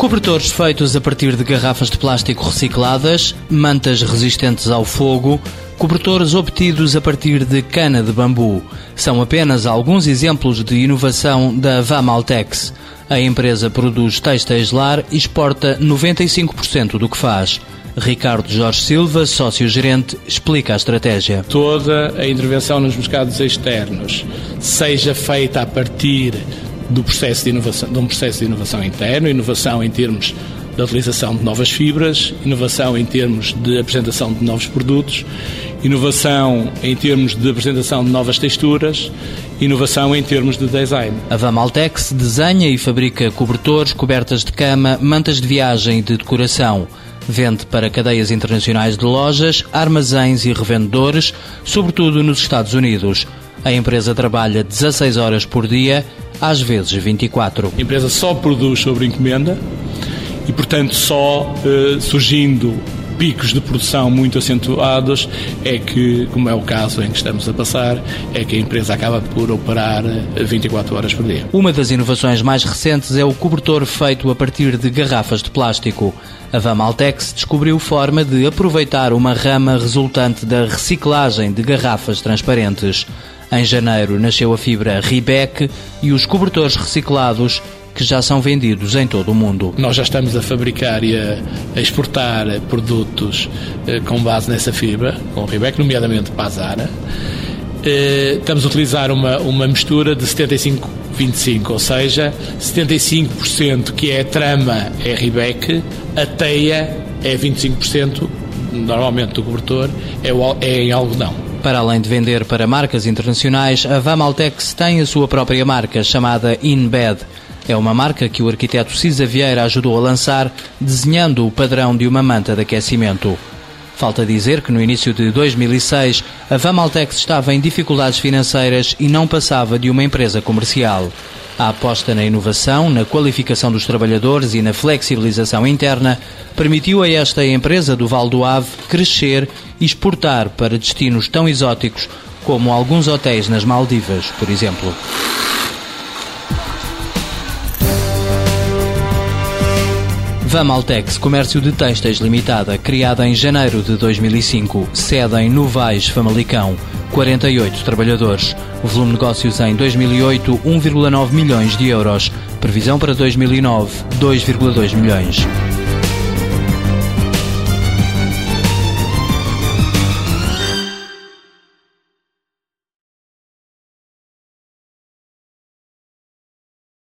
Cobertores feitos a partir de garrafas de plástico recicladas, mantas resistentes ao fogo, cobertores obtidos a partir de cana de bambu. São apenas alguns exemplos de inovação da Vamaltex. A empresa produz têxteis lar e exporta 95% do que faz. Ricardo Jorge Silva, sócio-gerente, explica a estratégia. Toda a intervenção nos mercados externos seja feita a partir do processo de inovação, de um processo de inovação interno, inovação em termos da utilização de novas fibras, inovação em termos de apresentação de novos produtos, inovação em termos de apresentação de novas texturas, inovação em termos de design. A Vamaltex desenha e fabrica cobertores, cobertas de cama, mantas de viagem e de decoração. Vende para cadeias internacionais de lojas, armazéns e revendedores, sobretudo nos Estados Unidos. A empresa trabalha 16 horas por dia, às vezes 24. A empresa só produz sobre encomenda e, portanto, só eh, surgindo picos de produção muito acentuados é que, como é o caso em que estamos a passar, é que a empresa acaba por operar 24 horas por dia. Uma das inovações mais recentes é o cobertor feito a partir de garrafas de plástico. A Vamaltex descobriu forma de aproveitar uma rama resultante da reciclagem de garrafas transparentes. Em janeiro nasceu a fibra Ribec e os cobertores reciclados que já são vendidos em todo o mundo. Nós já estamos a fabricar e a, exportar produtos eh, com base nessa fibra, com o Ribec, nomeadamente para a Zara. Eh, estamos a utilizar uma, uma mistura de 75-25, ou seja, 75% que é a trama é Ribec, a teia é 25%, normalmente do cobertor, é, é em algodão. Para além de vender para marcas internacionais, a Vamaltex tem a sua própria marca chamada InBed. É uma marca que o arquiteto Cisa Vieira ajudou a lançar, desenhando o padrão de uma manta de aquecimento. Falta dizer que no início de 2006 a Vamaltex estava em dificuldades financeiras e não passava de uma empresa comercial. A aposta na inovação, na qualificação dos trabalhadores e na flexibilização interna permitiu a esta empresa do Val do Ave crescer exportar para destinos tão exóticos como alguns hotéis nas Maldivas, por exemplo. Vamaltex, comércio de têxteis limitada, criada em janeiro de 2005, sede em Novais, Famalicão, 48 trabalhadores. Volume de negócios em 2008, 1,9 milhões de euros. Previsão para 2009, 2,2 milhões.